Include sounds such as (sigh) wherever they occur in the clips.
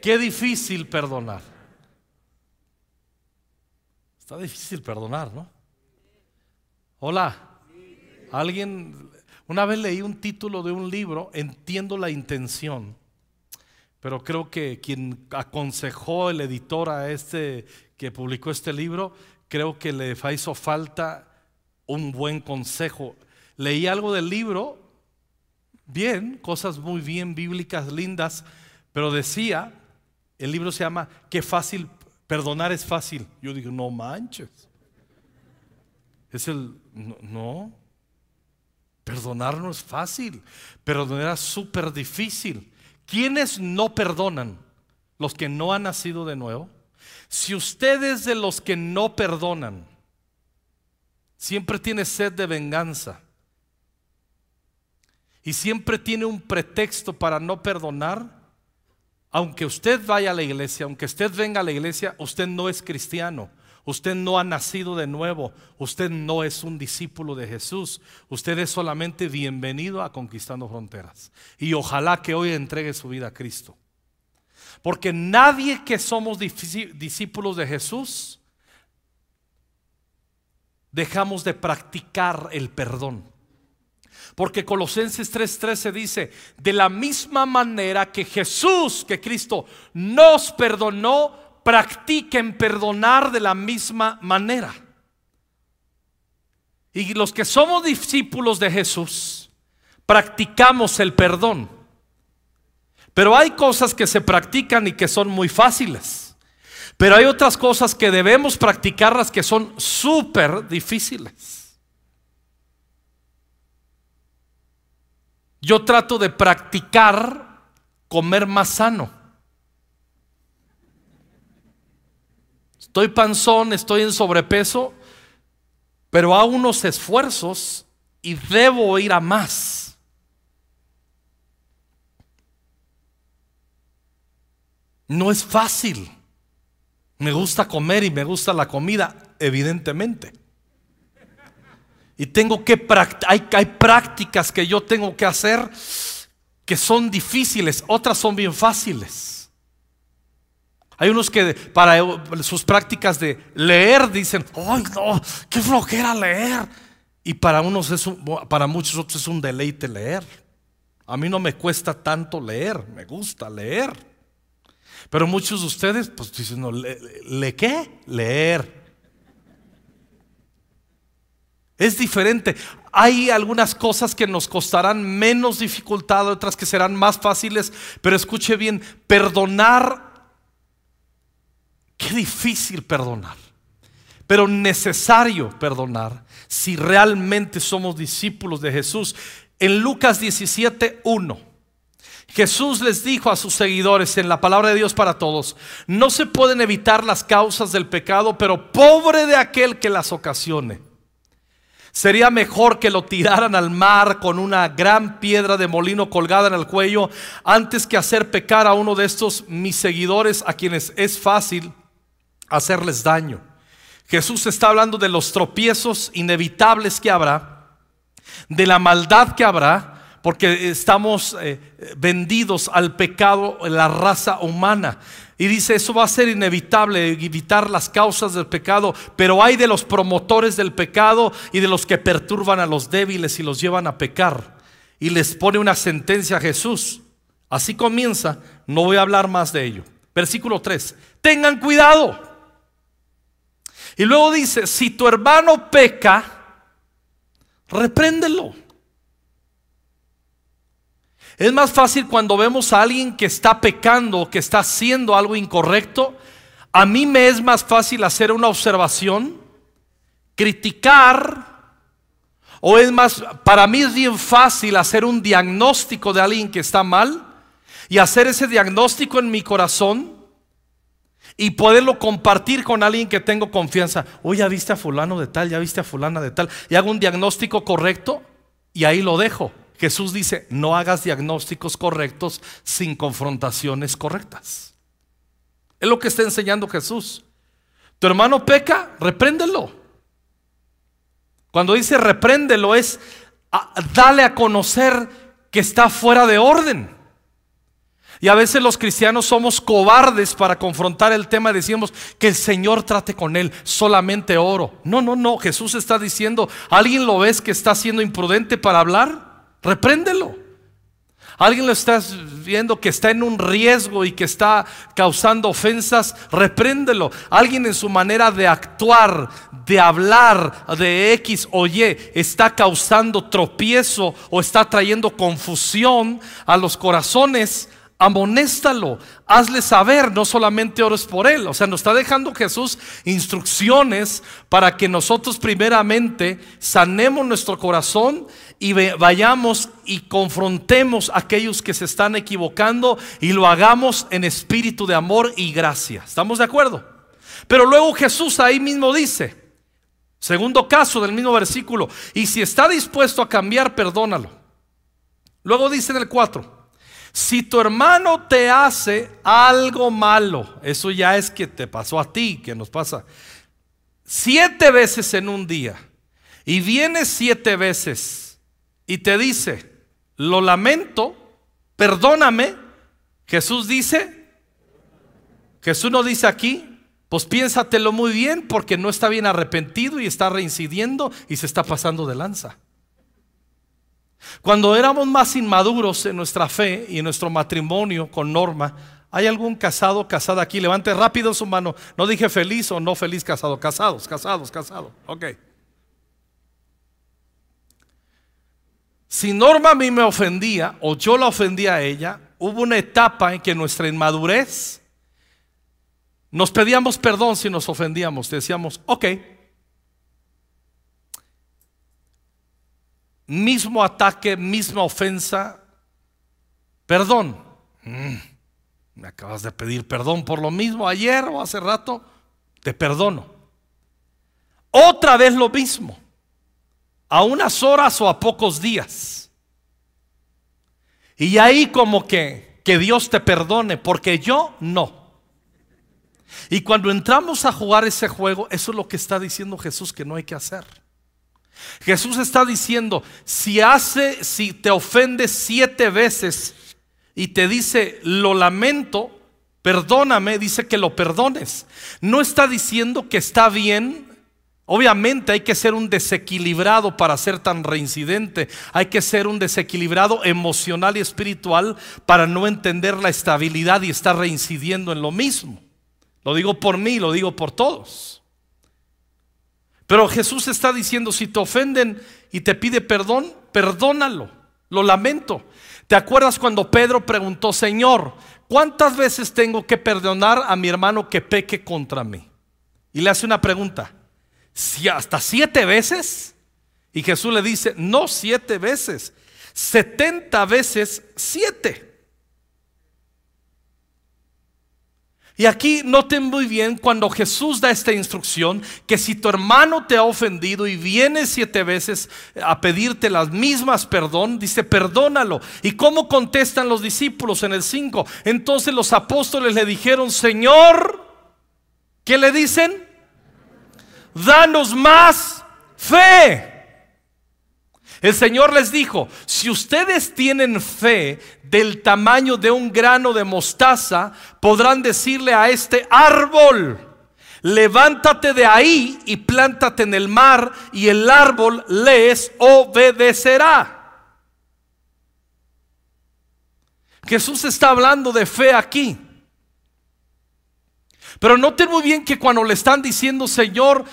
Qué difícil perdonar. Está difícil perdonar, ¿no? Hola. Alguien, una vez leí un título de un libro, entiendo la intención, pero creo que quien aconsejó el editor a este que publicó este libro, creo que le hizo falta un buen consejo. Leí algo del libro, bien, cosas muy bien bíblicas, lindas, pero decía, el libro se llama Qué fácil, perdonar es fácil. Yo digo, no manches. Es el, no, perdonar no es fácil, perdonar es súper difícil. ¿Quiénes no perdonan? Los que no han nacido de nuevo. Si ustedes de los que no perdonan, siempre tiene sed de venganza y siempre tiene un pretexto para no perdonar, aunque usted vaya a la iglesia, aunque usted venga a la iglesia, usted no es cristiano. Usted no ha nacido de nuevo. Usted no es un discípulo de Jesús. Usted es solamente bienvenido a Conquistando Fronteras. Y ojalá que hoy entregue su vida a Cristo. Porque nadie que somos discípulos de Jesús dejamos de practicar el perdón. Porque Colosenses 3:13 dice, de la misma manera que Jesús, que Cristo nos perdonó, practiquen perdonar de la misma manera. Y los que somos discípulos de Jesús, practicamos el perdón. Pero hay cosas que se practican y que son muy fáciles. Pero hay otras cosas que debemos practicarlas que son súper difíciles. Yo trato de practicar comer más sano. Estoy panzón, estoy en sobrepeso, pero hago unos esfuerzos y debo ir a más. No es fácil. Me gusta comer y me gusta la comida, evidentemente. Y tengo que hay, hay prácticas que yo tengo que hacer que son difíciles, otras son bien fáciles. Hay unos que para sus prácticas de leer dicen, ¡ay no! ¡Qué flojera leer! Y para unos es para muchos otros es un deleite leer. A mí no me cuesta tanto leer, me gusta leer. Pero muchos de ustedes, pues dicen, ¿le, qué? Leer. Es diferente. Hay algunas cosas que nos costarán menos dificultad, otras que serán más fáciles, pero escuche bien, perdonar, qué difícil perdonar, pero necesario perdonar si realmente somos discípulos de Jesús. En Lucas 17, 1. Jesús les dijo a sus seguidores en la palabra de Dios para todos, no se pueden evitar las causas del pecado, pero pobre de aquel que las ocasione. Sería mejor que lo tiraran al mar con una gran piedra de molino colgada en el cuello antes que hacer pecar a uno de estos mis seguidores a quienes es fácil hacerles daño. Jesús está hablando de los tropiezos inevitables que habrá, de la maldad que habrá, porque estamos eh, vendidos al pecado en la raza humana. Y dice, eso va a ser inevitable, evitar las causas del pecado, pero hay de los promotores del pecado y de los que perturban a los débiles y los llevan a pecar. Y les pone una sentencia a Jesús. Así comienza, no voy a hablar más de ello. Versículo 3, tengan cuidado. Y luego dice, si tu hermano peca, repréndelo. Es más fácil cuando vemos a alguien que está pecando, que está haciendo algo incorrecto. A mí me es más fácil hacer una observación, criticar, o es más, para mí es bien fácil hacer un diagnóstico de alguien que está mal y hacer ese diagnóstico en mi corazón y poderlo compartir con alguien que tengo confianza. Oye, ya viste a fulano de tal, ya viste a fulana de tal, y hago un diagnóstico correcto y ahí lo dejo. Jesús dice, no hagas diagnósticos correctos sin confrontaciones correctas. Es lo que está enseñando Jesús. Tu hermano peca, repréndelo. Cuando dice repréndelo es dale a conocer que está fuera de orden. Y a veces los cristianos somos cobardes para confrontar el tema. Decimos que el Señor trate con él, solamente oro. No, no, no. Jesús está diciendo, ¿alguien lo ves que está siendo imprudente para hablar? Repréndelo. ¿Alguien lo está viendo que está en un riesgo y que está causando ofensas? Repréndelo. Alguien en su manera de actuar, de hablar, de X o Y, está causando tropiezo o está trayendo confusión a los corazones amonéstalo, hazle saber, no solamente ores por él. O sea, nos está dejando Jesús instrucciones para que nosotros primeramente sanemos nuestro corazón y vayamos y confrontemos a aquellos que se están equivocando y lo hagamos en espíritu de amor y gracia. ¿Estamos de acuerdo? Pero luego Jesús ahí mismo dice, segundo caso del mismo versículo, y si está dispuesto a cambiar, perdónalo. Luego dice en el 4, si tu hermano te hace algo malo, eso ya es que te pasó a ti, que nos pasa siete veces en un día, y viene siete veces y te dice, lo lamento, perdóname, Jesús dice, Jesús no dice aquí, pues piénsatelo muy bien porque no está bien arrepentido y está reincidiendo y se está pasando de lanza. Cuando éramos más inmaduros en nuestra fe y en nuestro matrimonio con Norma, ¿hay algún casado, casada aquí? Levante rápido su mano. No dije feliz o no feliz casado. Casados, casados, casados. Ok. Si Norma a mí me ofendía o yo la ofendía a ella, hubo una etapa en que nuestra inmadurez nos pedíamos perdón si nos ofendíamos. Decíamos, ok, mismo ataque, misma ofensa, perdón. Mm, me acabas de pedir perdón por lo mismo ayer o hace rato, te perdono. Otra vez lo mismo, a unas horas o a pocos días. Y ahí como que, que Dios te perdone, porque yo no. Y cuando entramos a jugar ese juego, eso es lo que está diciendo Jesús que no hay que hacer. Jesús está diciendo, si hace, si te ofende siete veces y te dice, lo lamento, perdóname, dice que lo perdones. No está diciendo que está bien. Obviamente hay que ser un desequilibrado para ser tan reincidente. Hay que ser un desequilibrado emocional y espiritual para no entender la estabilidad y estar reincidiendo en lo mismo. Lo digo por mí, lo digo por todos. Pero Jesús está diciendo, si te ofenden y te pide perdón, perdónalo. Lo lamento. ¿Te acuerdas cuando Pedro preguntó, Señor, ¿cuántas veces tengo que perdonar a mi hermano que peque contra mí? Y le hace una pregunta, ¿si hasta siete veces? Y Jesús le dice, no siete veces, setenta veces siete. Y aquí noten muy bien cuando Jesús da esta instrucción, que si tu hermano te ha ofendido y viene siete veces a pedirte las mismas perdón, dice, perdónalo. ¿Y cómo contestan los discípulos en el 5? Entonces los apóstoles le dijeron, Señor, ¿qué le dicen? Danos más fe. El Señor les dijo, si ustedes tienen fe del tamaño de un grano de mostaza, podrán decirle a este árbol, levántate de ahí y plántate en el mar y el árbol les obedecerá. Jesús está hablando de fe aquí. Pero noten muy bien que cuando le están diciendo, Señor,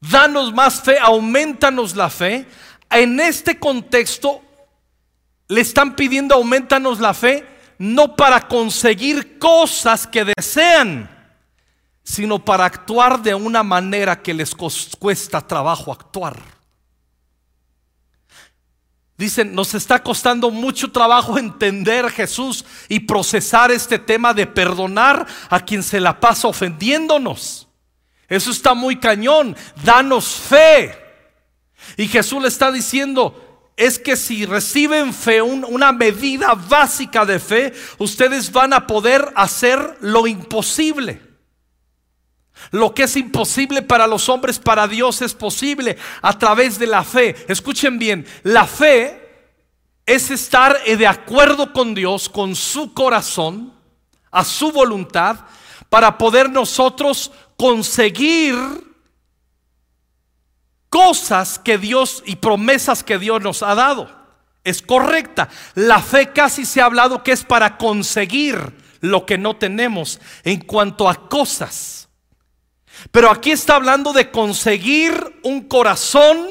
danos más fe, aumentanos la fe, en este contexto le están pidiendo aumentanos la fe no para conseguir cosas que desean, sino para actuar de una manera que les cuesta trabajo actuar. Dicen, nos está costando mucho trabajo (laughs) entender Jesús y procesar este tema de perdonar a quien se la pasa ofendiéndonos. Eso está muy cañón. Danos fe. Y Jesús le está diciendo, es que si reciben fe, una medida básica de fe, ustedes van a poder hacer lo imposible. Lo que es imposible para los hombres, para Dios es posible a través de la fe. Escuchen bien, la fe es estar de acuerdo con Dios, con su corazón, a su voluntad, para poder nosotros conseguir cosas que Dios y promesas que Dios nos ha dado. Es correcta. La fe casi se ha hablado que es para conseguir lo que no tenemos en cuanto a cosas. Pero aquí está hablando de conseguir un corazón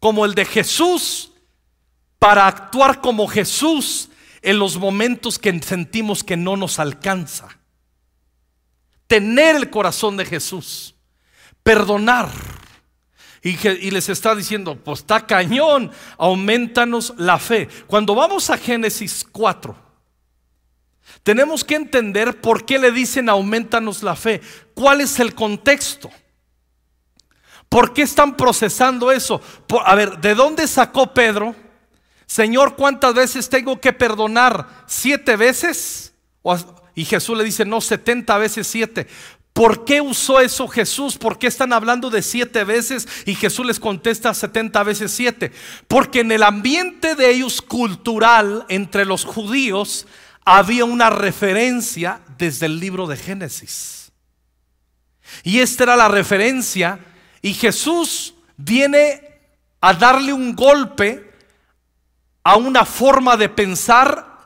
como el de Jesús para actuar como Jesús en los momentos que sentimos que no nos alcanza. Tener el corazón de Jesús, perdonar. Y, les está diciendo, pues está cañón, aumentanos la fe. Cuando vamos a Génesis 4, tenemos que entender por qué le dicen aumentanos la fe. ¿Cuál es el contexto? ¿Por qué están procesando eso? a ver, ¿de dónde sacó Pedro? Señor, ¿cuántas veces tengo que perdonar? ¿Siete veces? Y Jesús le dice, no, setenta veces siete. ¿Por qué usó eso Jesús? ¿Por qué están hablando de siete veces y Jesús les contesta setenta veces siete? Porque en el ambiente de ellos cultural entre los judíos había una referencia desde el libro de Génesis. Y esta era la referencia y Jesús viene a darle un golpe a una forma de pensar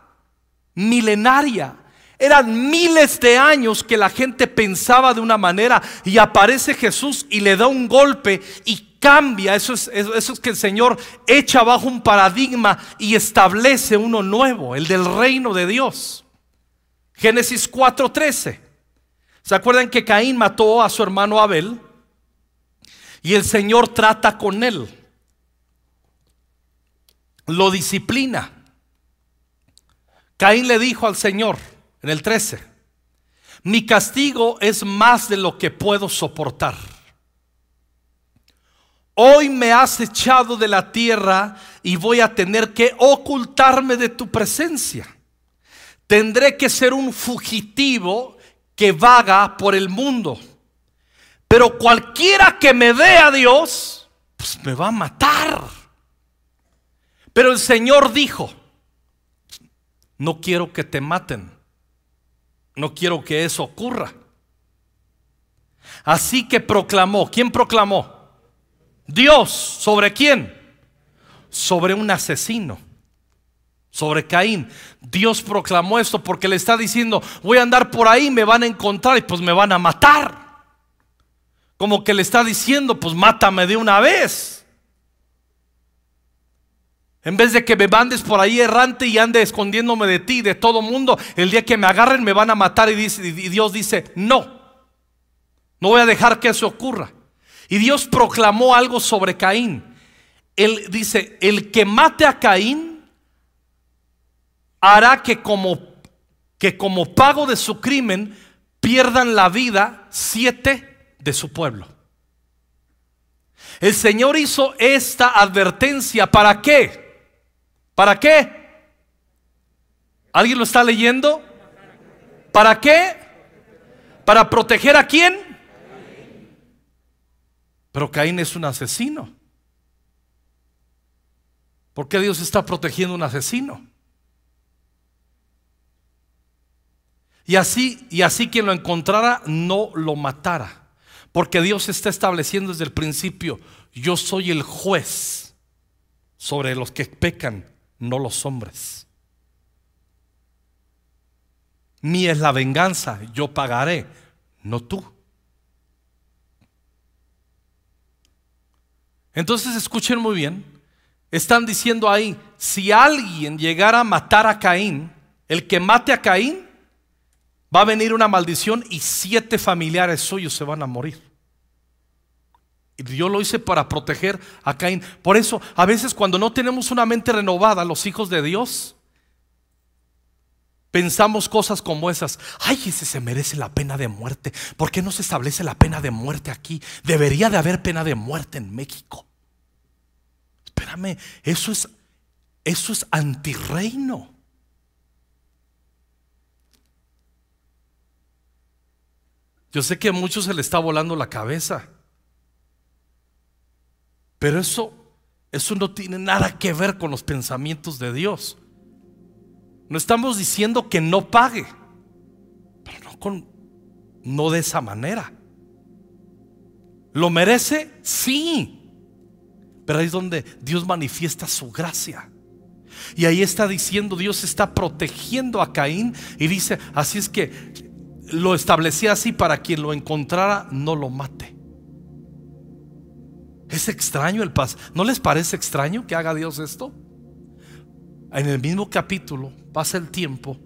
milenaria. Eran miles de años que la gente pensaba de una manera y aparece Jesús y le da un golpe y cambia. Eso es, eso es que el Señor echa abajo un paradigma y establece uno nuevo, el del reino de Dios. Génesis 4:13. ¿Se acuerdan que Caín mató a su hermano Abel? Y el Señor trata con él lo disciplina. Caín le dijo al Señor en el 13, mi castigo es más de lo que puedo soportar. Hoy me has echado de la tierra y voy a tener que ocultarme de tu presencia. Tendré que ser un fugitivo que vaga por el mundo. Pero cualquiera que me vea a Dios, pues me va a matar. Pero el Señor dijo, no quiero que te maten, no quiero que eso ocurra. Así que proclamó, ¿quién proclamó? Dios, ¿sobre quién? Sobre un asesino, sobre Caín. Dios proclamó esto porque le está diciendo, voy a andar por ahí, me van a encontrar y pues me van a matar. Como que le está diciendo, pues mátame de una vez. En vez de que me mandes por ahí errante y ande escondiéndome de ti, de todo mundo, el día que me agarren me van a matar y, Dios dice, no, no voy a dejar que eso ocurra. Y Dios proclamó algo sobre Caín. Él dice, el que mate a Caín hará que como, que como pago de su crimen pierdan la vida siete de su pueblo. El Señor hizo esta advertencia, ¿para qué? ¿Para qué? ¿Alguien lo está leyendo? ¿Para qué? ¿Para proteger a quién? Pero Caín es un asesino. ¿Por qué Dios está protegiendo a un asesino? Y así, y así quien lo encontrara no lo matara. Porque Dios está estableciendo desde el principio, yo soy el juez sobre los que pecan no los hombres. Mía es la venganza, yo pagaré, no tú. Entonces escuchen muy bien, están diciendo ahí, si alguien llegara a matar a Caín, el que mate a Caín, va a venir una maldición y siete familiares suyos se van a morir. Y Dios lo hice para proteger a Caín. Por eso, a veces cuando no tenemos una mente renovada, los hijos de Dios, pensamos cosas como esas. Ay, ese se merece la pena de muerte. ¿Por qué no se establece la pena de muerte aquí? Debería de haber pena de muerte en México. Espérame, eso es, eso es antirreino. Yo sé que a muchos se le está volando la cabeza. Pero eso Eso no tiene nada que ver con los pensamientos de Dios. No estamos diciendo que no pague, pero no, con, no de esa manera. ¿Lo merece? Sí. Pero ahí es donde Dios manifiesta su gracia. Y ahí está diciendo, Dios está protegiendo a Caín y dice, así es que lo establecía así para quien lo encontrara no lo mate. Es extraño el paso. ¿No les parece extraño que haga Dios esto? En el mismo capítulo pasa el tiempo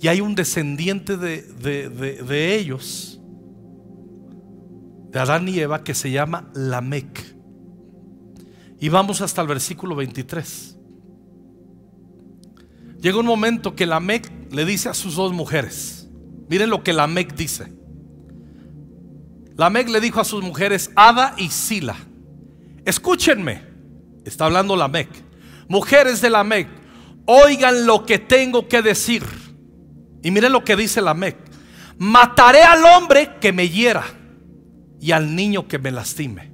y hay un descendiente de, de ellos, de Adán y Eva, que se llama Lamec. Y vamos hasta el versículo 23. Llega un momento que Lamec le dice a sus dos mujeres, miren lo que Lamec dice. Lamec le dijo a sus mujeres, Ada y Sila, escúchenme, está hablando Lamec, mujeres de Lamec, oigan lo que tengo que decir. Y miren lo que dice Lamec, mataré al hombre que me hiera y al niño que me lastime.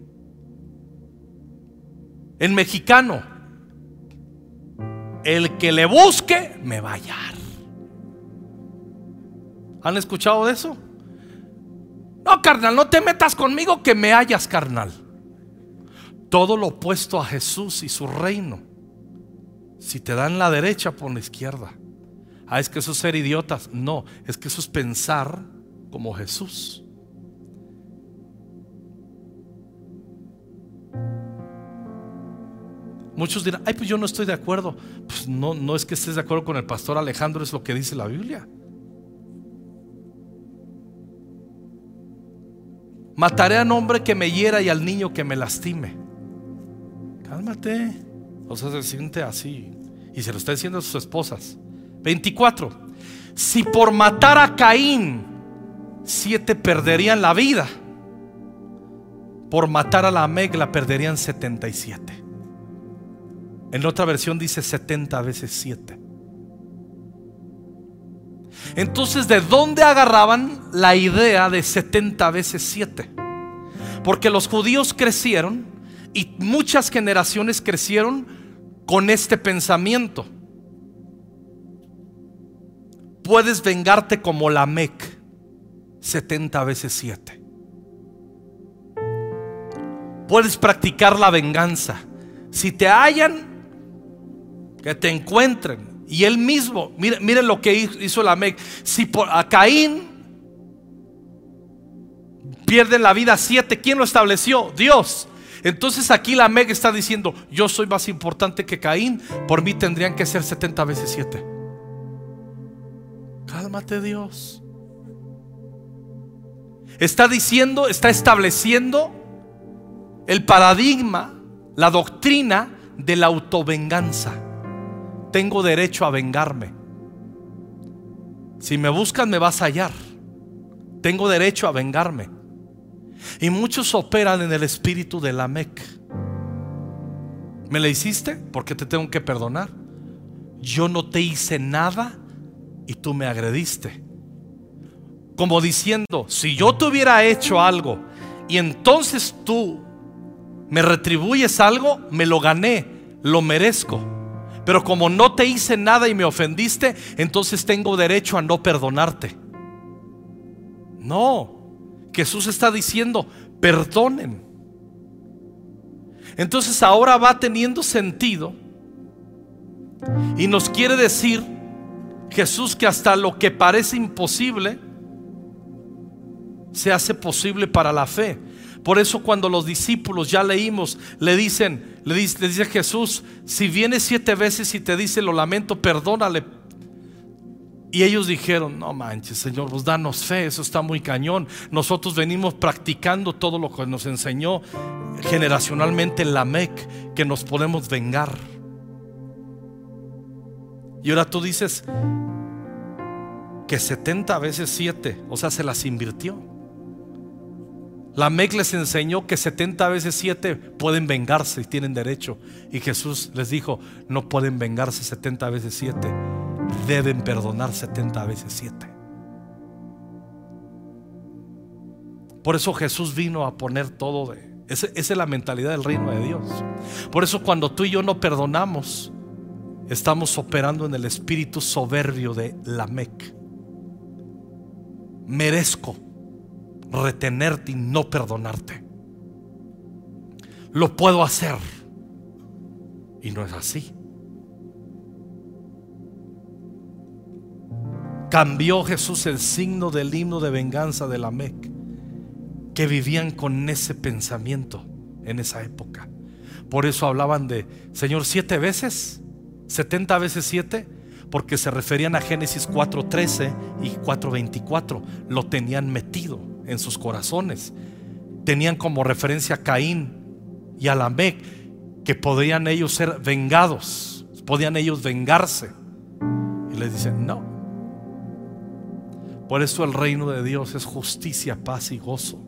En mexicano, el que le busque me va a hallar. ¿Han escuchado de eso? No, carnal, no te metas conmigo que me hallas, carnal. Todo lo opuesto a Jesús y su reino. Si te dan la derecha, pon la izquierda. Ah, es que eso es ser idiotas. No, es que eso es pensar como Jesús. Muchos dirán, ay, pues yo no estoy de acuerdo. Pues no, no es que estés de acuerdo con el pastor Alejandro, es lo que dice la Biblia. Mataré al hombre que me hiera y al niño que me lastime. Cálmate. O sea, se siente así. Y se lo está diciendo a sus esposas. 24. Si por matar a Caín, siete perderían la vida. Por matar a la Megla perderían 77. En otra versión dice 70 veces 7. Entonces, ¿de dónde agarraban la idea de 70 veces 7? Porque los judíos crecieron y muchas generaciones crecieron con este pensamiento. Puedes vengarte como la Mec 70 veces 7. Puedes practicar la venganza. Si te hallan, que te encuentren. Y él mismo, miren, lo que hizo la Mec. Si por, a Caín pierden la vida siete, ¿quién lo estableció? Dios. Entonces aquí la Meg está diciendo, yo soy más importante que Caín, por mí tendrían que ser 70 veces 7. Cálmate Dios. Está diciendo, está estableciendo el paradigma, la doctrina de la autovenganza tengo derecho a vengarme. Si me buscan me vas a hallar. Tengo derecho a vengarme. Y muchos operan en el espíritu de la Mec. ¿Me la hiciste? Porque te tengo que perdonar. Yo no te hice nada y tú me agrediste. Como diciendo, si yo te hubiera hecho algo y entonces tú me retribuyes algo, me lo gané, lo merezco. Pero como no te hice nada y me ofendiste, entonces tengo derecho a no perdonarte. No, Jesús está diciendo, perdonen. Entonces ahora va teniendo sentido y nos quiere decir Jesús que hasta lo que parece imposible se hace posible para la fe. Por eso cuando los discípulos, ya leímos, le dicen, le dice, Jesús, si viene siete veces y te dice, lo lamento, perdónale. Y ellos dijeron, no manches, Señor, pues danos fe, eso está muy cañón. Nosotros venimos practicando todo lo que nos enseñó generacionalmente la MEC, que nos podemos vengar. Y ahora tú dices que 70 veces 7, o sea, se las invirtió. La MEC les enseñó que 70 veces 7 pueden vengarse y tienen derecho. Y Jesús les dijo, no pueden vengarse 70 veces 7, deben perdonar 70 veces 7. Por eso Jesús vino a poner todo Esa, es la mentalidad del reino de Dios. Por eso cuando tú y yo no perdonamos, estamos operando en el espíritu soberbio de Lamec. Merezco retenerte y no perdonarte. Lo puedo hacer. Y no es así. Cambió Jesús el signo del himno de venganza de Lamec que vivían con ese pensamiento en esa época. Por eso hablaban de, Señor, siete veces, setenta veces siete, porque se referían a Génesis 4.13 y 4.24. Lo tenían metido en sus corazones. Tenían como referencia a Caín y a que podían ellos ser vengados, podían ellos vengarse. Y les dicen, no. Por eso el reino de Dios es justicia, paz y gozo.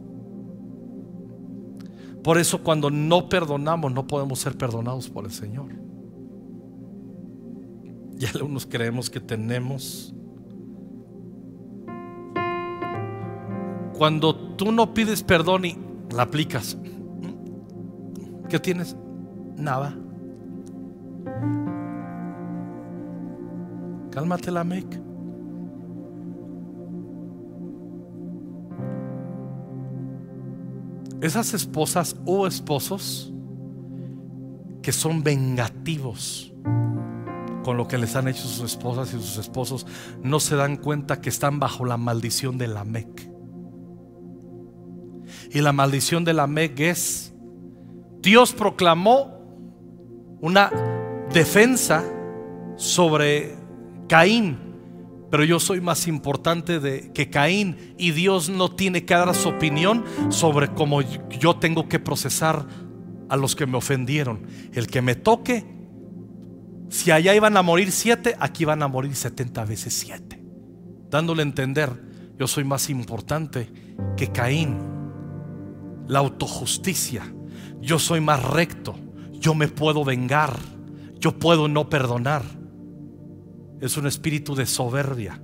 Por eso cuando no perdonamos no podemos ser perdonados por el Señor. Y algunos creemos que tenemos. Cuando tú no pides perdón y la aplicas, ¿qué tienes? Nada. Cálmate la mec. Esas esposas o esposos que son vengativos con lo que les han hecho sus esposas y sus esposos, no se dan cuenta que están bajo la maldición de la Mec. Y la maldición de la es, Dios proclamó una defensa sobre Caín pero yo soy más importante de que Caín y Dios no tiene que dar su opinión sobre cómo yo tengo que procesar a los que me ofendieron. El que me toque, si allá iban a morir siete, aquí van a morir setenta veces siete. Dándole a entender, yo soy más importante que Caín. La autojusticia. Yo soy más recto. Yo me puedo vengar. Yo puedo no perdonar es un espíritu de soberbia.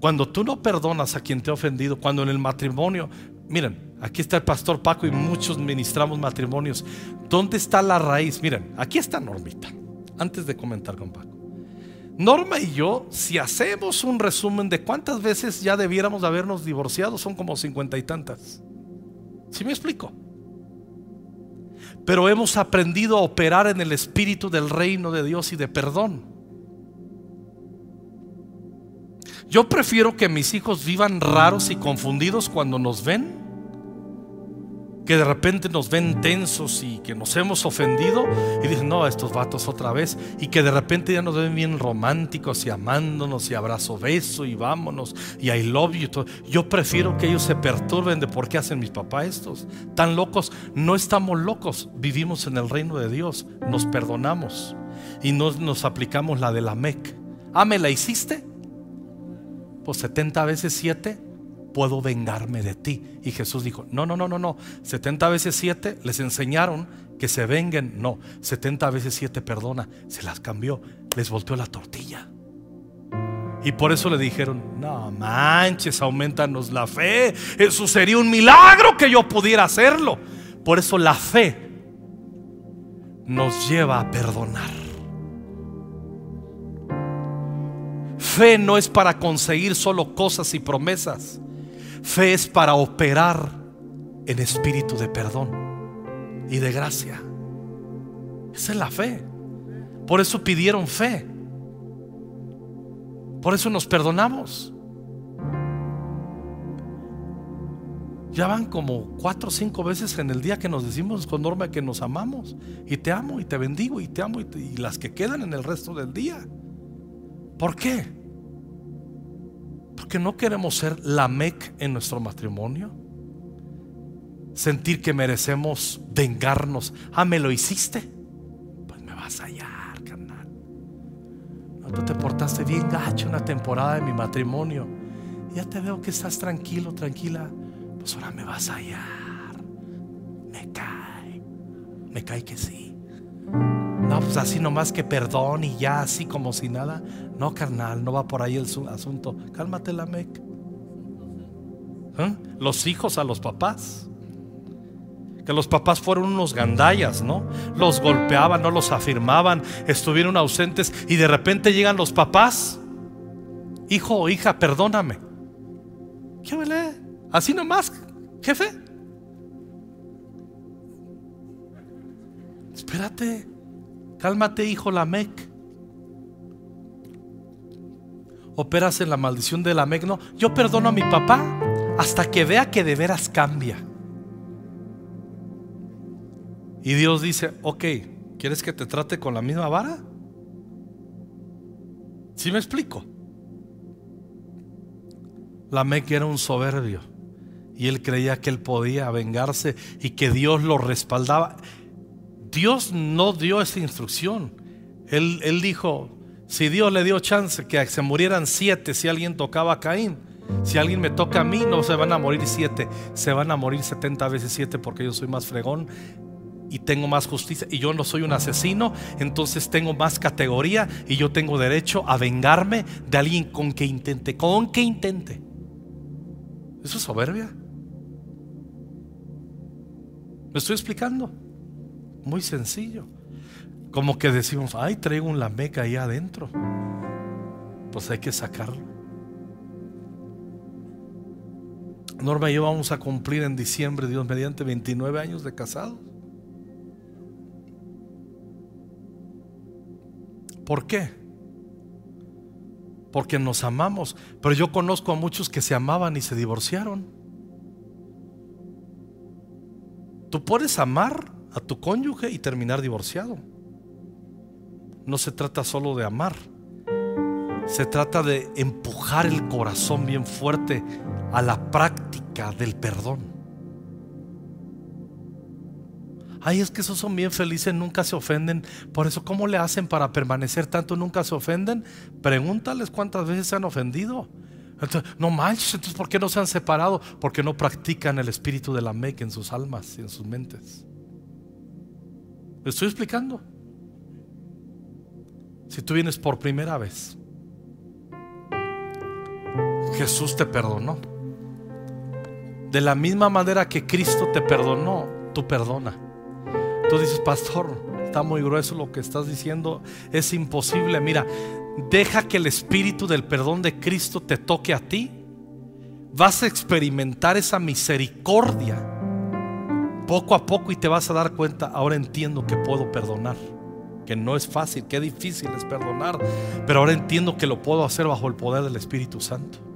Cuando tú no perdonas a quien te ha ofendido, cuando en el matrimonio, miren, aquí está el pastor Paco y muchos ministramos matrimonios. ¿Dónde está la raíz? Miren, aquí está Normita, antes de comentar con Paco. Norma y yo, si hacemos un resumen de cuántas veces ya debiéramos habernos divorciado, son como cincuenta y tantas. ¿Sí me explico? Pero hemos aprendido a operar en el espíritu del reino de Dios y de perdón. Yo prefiero que mis hijos vivan raros y confundidos cuando nos ven, que de repente nos ven tensos y que nos hemos ofendido y dicen, no, estos vatos otra vez, y que de repente ya nos ven bien románticos y amándonos y abrazo beso y vámonos y I love you. Yo prefiero que ellos se perturben de por qué hacen mis papás estos. Tan locos, no estamos locos, vivimos en el reino de Dios, nos perdonamos y no nos aplicamos la de la MEC. Ah, ¿me la hiciste? 70 veces 7 puedo vengarme de ti. Y Jesús dijo, no, no, no, no, no. 70 veces 7 les enseñaron que se venguen. No, 70 veces 7 perdona. Se las cambió, les volteó la tortilla. Y por eso le dijeron, no manches, aumentanos la fe. Eso sería un milagro que yo pudiera hacerlo. Por eso la fe nos lleva a perdonar. Fe no es para conseguir solo cosas y promesas. Fe es para operar en espíritu de perdón y de gracia. Esa es la fe. Por eso pidieron fe. Por eso nos perdonamos. Ya van como cuatro o cinco veces en el día que nos decimos con norma que nos amamos. Y te amo y te bendigo y te amo y, y las que quedan en el resto del día. ¿Por qué? Porque no queremos ser la mec en nuestro matrimonio. Sentir que merecemos vengarnos. Ah, me lo hiciste. Pues me vas a hallar, carnal. No, tú te portaste bien gacho una temporada de mi matrimonio. Ya te veo que estás tranquilo, tranquila. Pues ahora me vas a hallar. Me cae. Me cae que sí. No, pues así nomás que perdón y ya así como si nada. No, carnal, no va por ahí el asunto. Cálmate la mec. ¿Eh? Los hijos a los papás. que los papás fueron unos gandallas, ¿no? Los golpeaban, no los afirmaban, estuvieron ausentes y de repente llegan los papás. Hijo o hija, perdóname. ¿Qué vale? Así nomás, jefe. Espérate, cálmate, hijo Lamec. Operas en la maldición de Lamec. No, yo perdono a mi papá hasta que vea que de veras cambia. Y Dios dice, ok, ¿quieres que te trate con la misma vara? ¿Sí me explico? Lamec era un soberbio y él creía que él podía vengarse y que Dios lo respaldaba. Dios no dio esa instrucción. Él, dijo, si Dios le dio chance que se murieran siete si alguien tocaba a Caín, si alguien me toca a mí, no se van a morir siete, se van a morir setenta veces siete porque yo soy más fregón y tengo más justicia y yo no soy un asesino, entonces tengo más categoría y yo tengo derecho a vengarme de alguien con que intente, con que intente. Eso es soberbia. ¿Me estoy explicando? Muy sencillo. Como que decimos, ay, traigo un lameca ahí adentro. Pues hay que sacarlo. Norma y yo vamos a cumplir en diciembre, Dios mediante 29 años de casados. ¿Por qué? Porque nos amamos. Pero yo conozco a muchos que se amaban y se divorciaron. Tú puedes amar a tu cónyuge y terminar divorciado. No se trata solo de amar. Se trata de empujar el corazón bien fuerte a la práctica del perdón. Ay, es que esos son bien felices, nunca se ofenden. Por eso, ¿cómo le hacen para permanecer tanto? Nunca se ofenden. Pregúntales cuántas veces se han ofendido. no manches, entonces ¿por qué no se han separado? Porque no practican el espíritu de la Mec en sus almas y en sus mentes. ¿Me estoy explicando? Si tú vienes por primera vez, Jesús te perdonó. De la misma manera que Cristo te perdonó, tú perdona. Tú dices, pastor, está muy grueso lo que estás diciendo, es imposible. Mira, deja que el espíritu del perdón de Cristo te toque a ti. Vas a experimentar esa misericordia poco a poco y te vas a dar cuenta, ahora entiendo que puedo perdonar, que no es fácil, que difícil es perdonar, pero ahora entiendo que lo puedo hacer bajo el poder del Espíritu Santo.